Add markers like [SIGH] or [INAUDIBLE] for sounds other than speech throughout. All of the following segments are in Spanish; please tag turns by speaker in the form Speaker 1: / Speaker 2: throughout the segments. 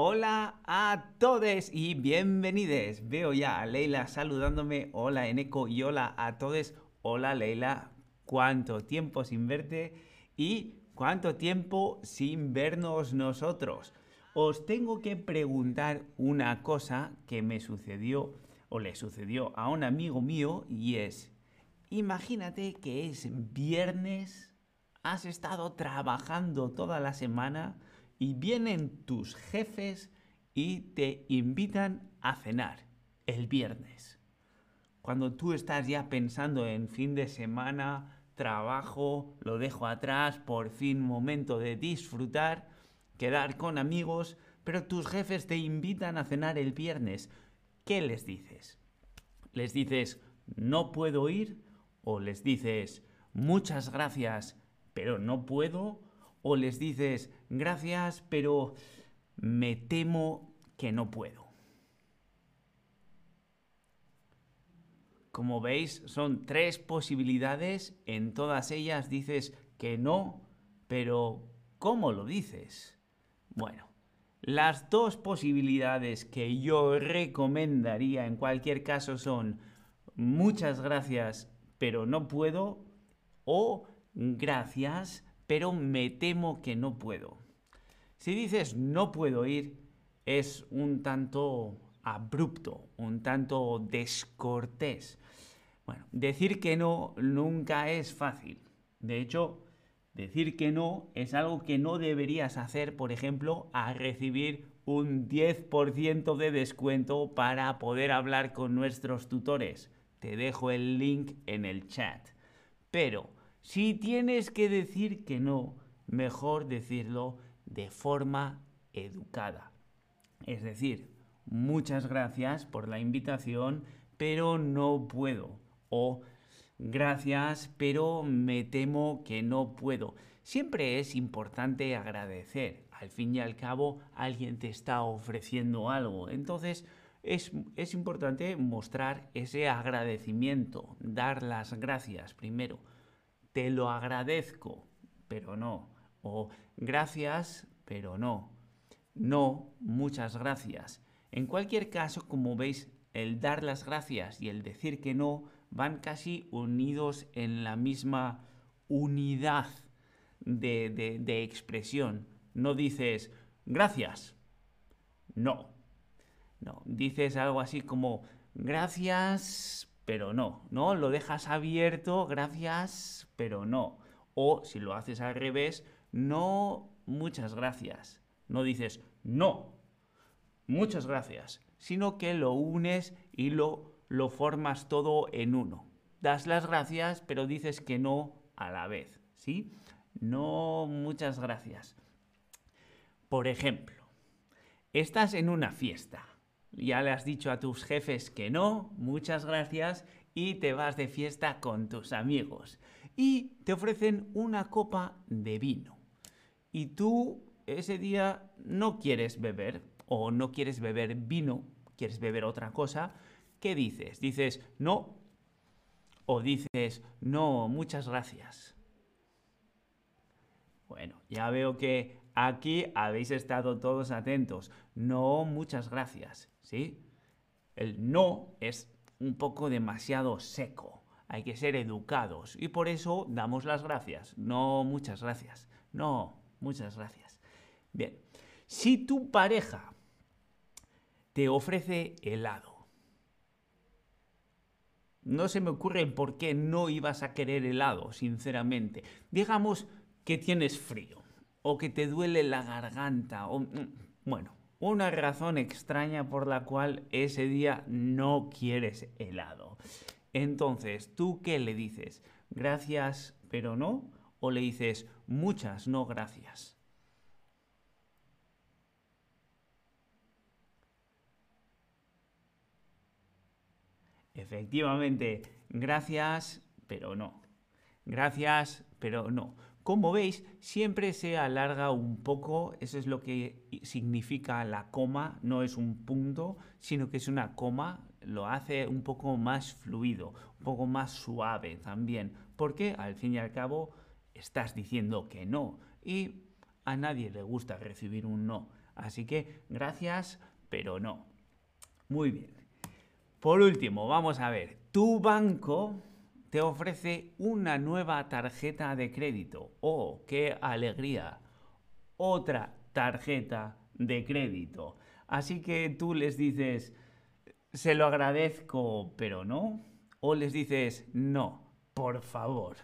Speaker 1: Hola a todos y bienvenidos. Veo ya a Leila saludándome. Hola Eneco y hola a todos. Hola Leila, cuánto tiempo sin verte y cuánto tiempo sin vernos nosotros. Os tengo que preguntar una cosa que me sucedió o le sucedió a un amigo mío y es, imagínate que es viernes, has estado trabajando toda la semana, y vienen tus jefes y te invitan a cenar el viernes. Cuando tú estás ya pensando en fin de semana, trabajo, lo dejo atrás, por fin momento de disfrutar, quedar con amigos, pero tus jefes te invitan a cenar el viernes. ¿Qué les dices? ¿Les dices no puedo ir? ¿O les dices muchas gracias, pero no puedo? O les dices gracias, pero me temo que no puedo. Como veis, son tres posibilidades. En todas ellas dices que no, pero ¿cómo lo dices? Bueno, las dos posibilidades que yo recomendaría en cualquier caso son muchas gracias, pero no puedo, o gracias, pero me temo que no puedo. Si dices no puedo ir, es un tanto abrupto, un tanto descortés. Bueno, decir que no nunca es fácil. De hecho, decir que no es algo que no deberías hacer, por ejemplo, a recibir un 10% de descuento para poder hablar con nuestros tutores. Te dejo el link en el chat. Pero si tienes que decir que no, mejor decirlo de forma educada. Es decir, muchas gracias por la invitación, pero no puedo. O gracias, pero me temo que no puedo. Siempre es importante agradecer. Al fin y al cabo, alguien te está ofreciendo algo. Entonces, es, es importante mostrar ese agradecimiento, dar las gracias primero te lo agradezco, pero no. O gracias, pero no. No, muchas gracias. En cualquier caso, como veis, el dar las gracias y el decir que no van casi unidos en la misma unidad de, de expresión. No dices gracias. No. No. Dices algo así como gracias, pero no, ¿no? Lo dejas abierto, gracias, pero no. O si lo haces al revés, no, muchas gracias. No dices no, muchas gracias, sino que lo unes y lo, lo formas todo en uno. Das las gracias, pero dices que no a la vez, ¿sí? No, muchas gracias. Por ejemplo, estás en una fiesta ya le has dicho a tus jefes que no, muchas gracias, y te vas de fiesta con tus amigos. Y te ofrecen una copa de vino. Y tú ese día no quieres beber, o no quieres beber vino, quieres beber otra cosa. ¿Qué dices? Dices no, o dices no, muchas gracias. Bueno, ya veo que aquí habéis estado todos atentos. No, muchas gracias. ¿sí? El no es un poco demasiado seco. Hay que ser educados y por eso damos las gracias. No, muchas gracias. No, muchas gracias. Bien, si tu pareja te ofrece helado, no se me ocurre por qué no ibas a querer helado, sinceramente. Digamos que tienes frío o que te duele la garganta o mm, bueno, una razón extraña por la cual ese día no quieres helado. Entonces, ¿tú qué le dices? ¿Gracias, pero no? ¿O le dices muchas, no gracias? Efectivamente, gracias, pero no. Gracias, pero no. Como veis, siempre se alarga un poco, eso es lo que significa la coma, no es un punto, sino que es una coma, lo hace un poco más fluido, un poco más suave también, porque al fin y al cabo estás diciendo que no y a nadie le gusta recibir un no. Así que gracias, pero no. Muy bien. Por último, vamos a ver. Tu banco te ofrece una nueva tarjeta de crédito. ¡Oh, qué alegría! Otra tarjeta de crédito. Así que tú les dices, se lo agradezco, pero no. O les dices, no, por favor.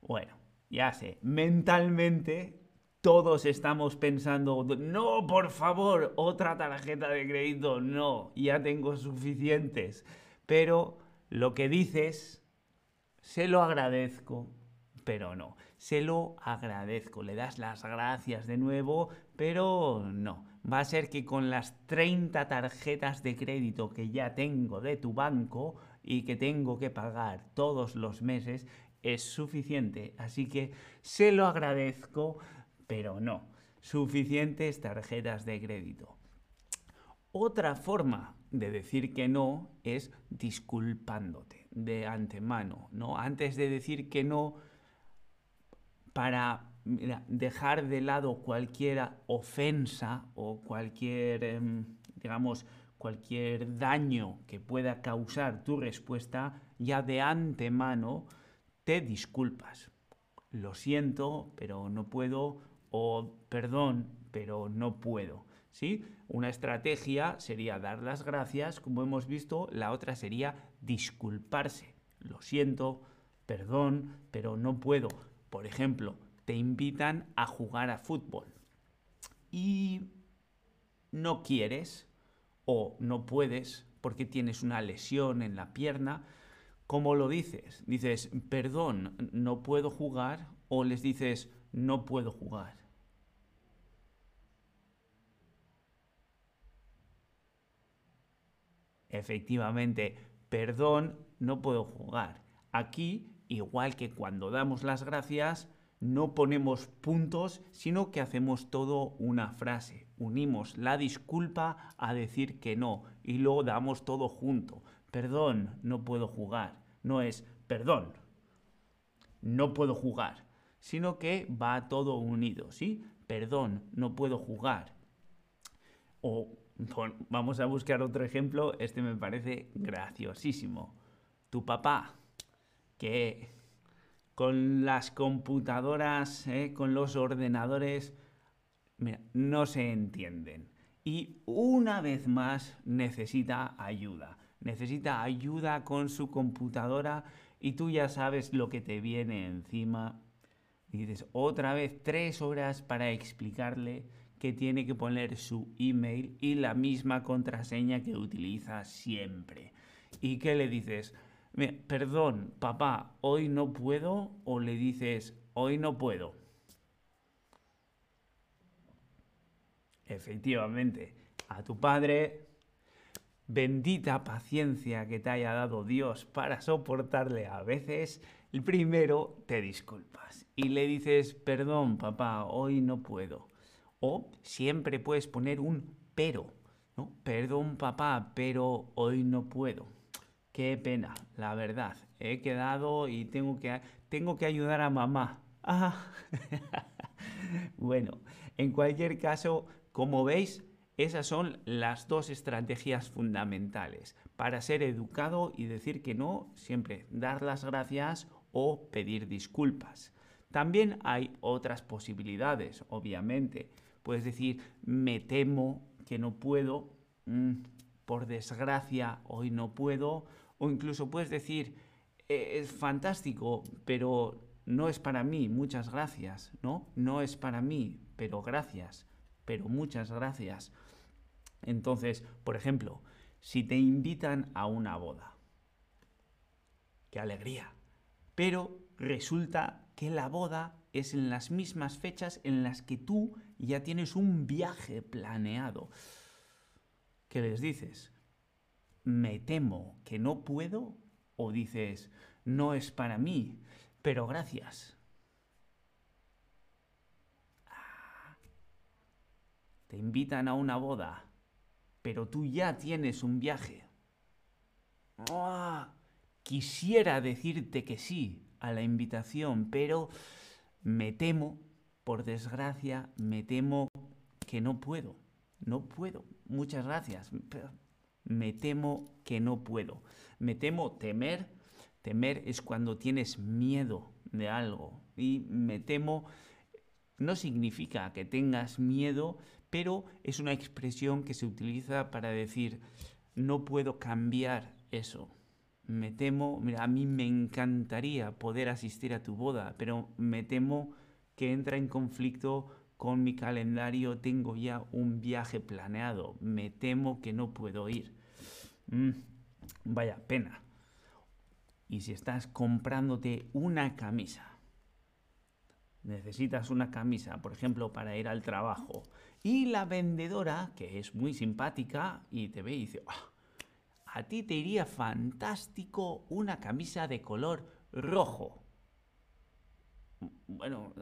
Speaker 1: Bueno, ya sé, mentalmente todos estamos pensando, no, por favor, otra tarjeta de crédito, no, ya tengo suficientes. Pero lo que dices, se lo agradezco, pero no, se lo agradezco, le das las gracias de nuevo, pero no. Va a ser que con las 30 tarjetas de crédito que ya tengo de tu banco y que tengo que pagar todos los meses, es suficiente. Así que se lo agradezco, pero no. Suficientes tarjetas de crédito. Otra forma de decir que no es disculpándote de antemano, ¿no? Antes de decir que no para dejar de lado cualquier ofensa o cualquier, em, digamos, cualquier daño que pueda causar tu respuesta, ya de antemano te disculpas. Lo siento, pero no puedo, o perdón, pero no puedo. ¿Sí? Una estrategia sería dar las gracias, como hemos visto, la otra sería disculparse. Lo siento, perdón, pero no puedo. Por ejemplo, te invitan a jugar a fútbol y no quieres o no puedes porque tienes una lesión en la pierna, ¿Cómo lo dices? Dices, perdón, no puedo jugar o les dices, no puedo jugar. Efectivamente, perdón, no puedo jugar. Aquí, igual que cuando damos las gracias, no ponemos puntos, sino que hacemos todo una frase. Unimos la disculpa a decir que no y luego damos todo junto perdón, no puedo jugar. No es perdón, no puedo jugar, sino que va todo unido, ¿sí? Perdón, no puedo jugar. O vamos a buscar otro ejemplo, este me parece graciosísimo. Tu papá, que con las computadoras, ¿eh? con los ordenadores, no se entienden. Y una vez más necesita ayuda necesita ayuda con su computadora y tú ya sabes lo que te viene encima. Y dices, otra vez tres horas para explicarle que tiene que poner su email y la misma contraseña que utiliza siempre. ¿Y qué le dices? Perdón, papá, hoy no puedo o le dices, hoy no puedo. Efectivamente, a tu padre bendita paciencia que te haya dado Dios para soportarle a veces, el primero te disculpas y le dices, perdón papá, hoy no puedo. O siempre puedes poner un pero, ¿no? Perdón papá, pero hoy no puedo. Qué pena, la verdad. He quedado y tengo que, tengo que ayudar a mamá. Ah. [LAUGHS] bueno, en cualquier caso, como veis, esas son las dos estrategias fundamentales para ser educado y decir que no, siempre dar las gracias o pedir disculpas. También hay otras posibilidades, obviamente. Puedes decir, me temo que no puedo, mm, por desgracia hoy no puedo, o incluso puedes decir, e-, es fantástico, pero no es para mí, muchas gracias, ¿no? No es para mí, pero gracias, pero muchas gracias. Entonces, por ejemplo, si te invitan a una boda, qué alegría, pero resulta que la boda es en las mismas fechas en las que tú ya tienes un viaje planeado. ¿Qué les dices? ¿Me temo que no puedo? ¿O dices, no es para mí, pero gracias? Ah. Te invitan a una boda pero tú ya tienes un viaje. Quisiera decirte que sí, a la invitación, pero me temo, por desgracia, me temo que no puedo. No puedo. Muchas gracias. me temo que no puedo. Me temo temer. Temer es cuando tienes miedo de algo. Y me temo no significa que tengas miedo, pero es una expresión que se utiliza para decir no puedo cambiar eso. Me temo, mira, a mí me encantaría poder asistir a tu boda, pero me temo que entra en conflicto con mi calendario, tengo ya un viaje planeado, me temo que no puedo ir. Mm, vaya pena. Y si estás comprándote una camisa, necesitas una camisa, por ejemplo, para ir al trabajo, y la vendedora, que es muy simpática, y te ve y dice, ah, a ti te iría fantástico una camisa de color rojo. Bueno,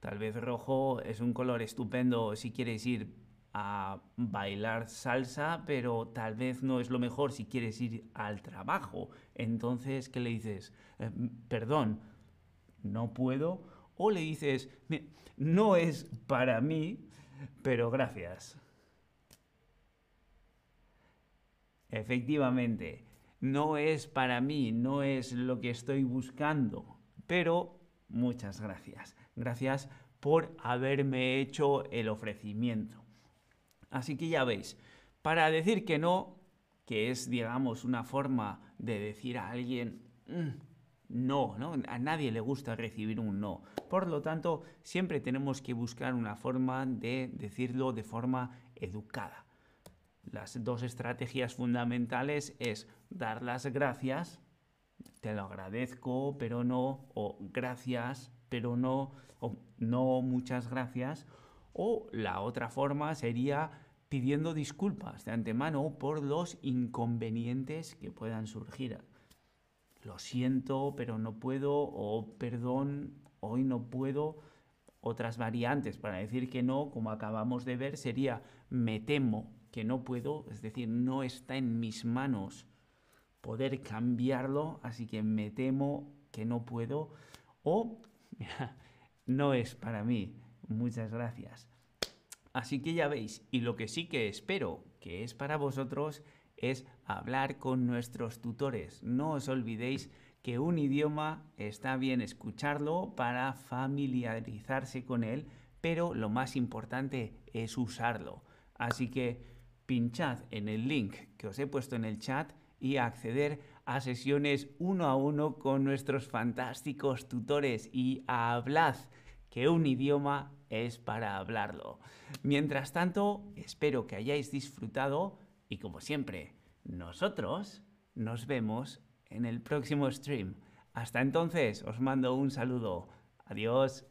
Speaker 1: tal vez rojo es un color estupendo si quieres ir a bailar salsa, pero tal vez no es lo mejor si quieres ir al trabajo. Entonces, ¿qué le dices? Eh, perdón, no puedo. O le dices, no es para mí, pero gracias. Efectivamente, no es para mí, no es lo que estoy buscando, pero muchas gracias. Gracias por haberme hecho el ofrecimiento. Así que ya veis, para decir que no, que es, digamos, una forma de decir a alguien, mm, no, ¿no? A nadie le gusta recibir un no. Por lo tanto, siempre tenemos que buscar una forma de decirlo de forma educada. Las dos estrategias fundamentales es dar las gracias, te lo agradezco, pero no, o gracias, pero no, o no muchas gracias, o la otra forma sería pidiendo disculpas de antemano por los inconvenientes que puedan surgir. Lo siento, pero no puedo, o perdón, hoy no puedo. Otras variantes para decir que no, como acabamos de ver, sería me temo, que no puedo, es decir, no está en mis manos poder cambiarlo, así que me temo que no puedo o [LAUGHS] no es para mí. Muchas gracias. Así que ya veis, y lo que sí que espero que es para vosotros es hablar con nuestros tutores. No os olvidéis que un idioma está bien escucharlo para familiarizarse con él, pero lo más importante es usarlo. Así que pinchad en el link que os he puesto en el chat y acceder a sesiones uno a uno con nuestros fantásticos tutores y hablad, que un idioma es para hablarlo. Mientras tanto, espero que hayáis disfrutado y como siempre, nosotros nos vemos en el próximo stream. Hasta entonces, os mando un saludo. Adiós.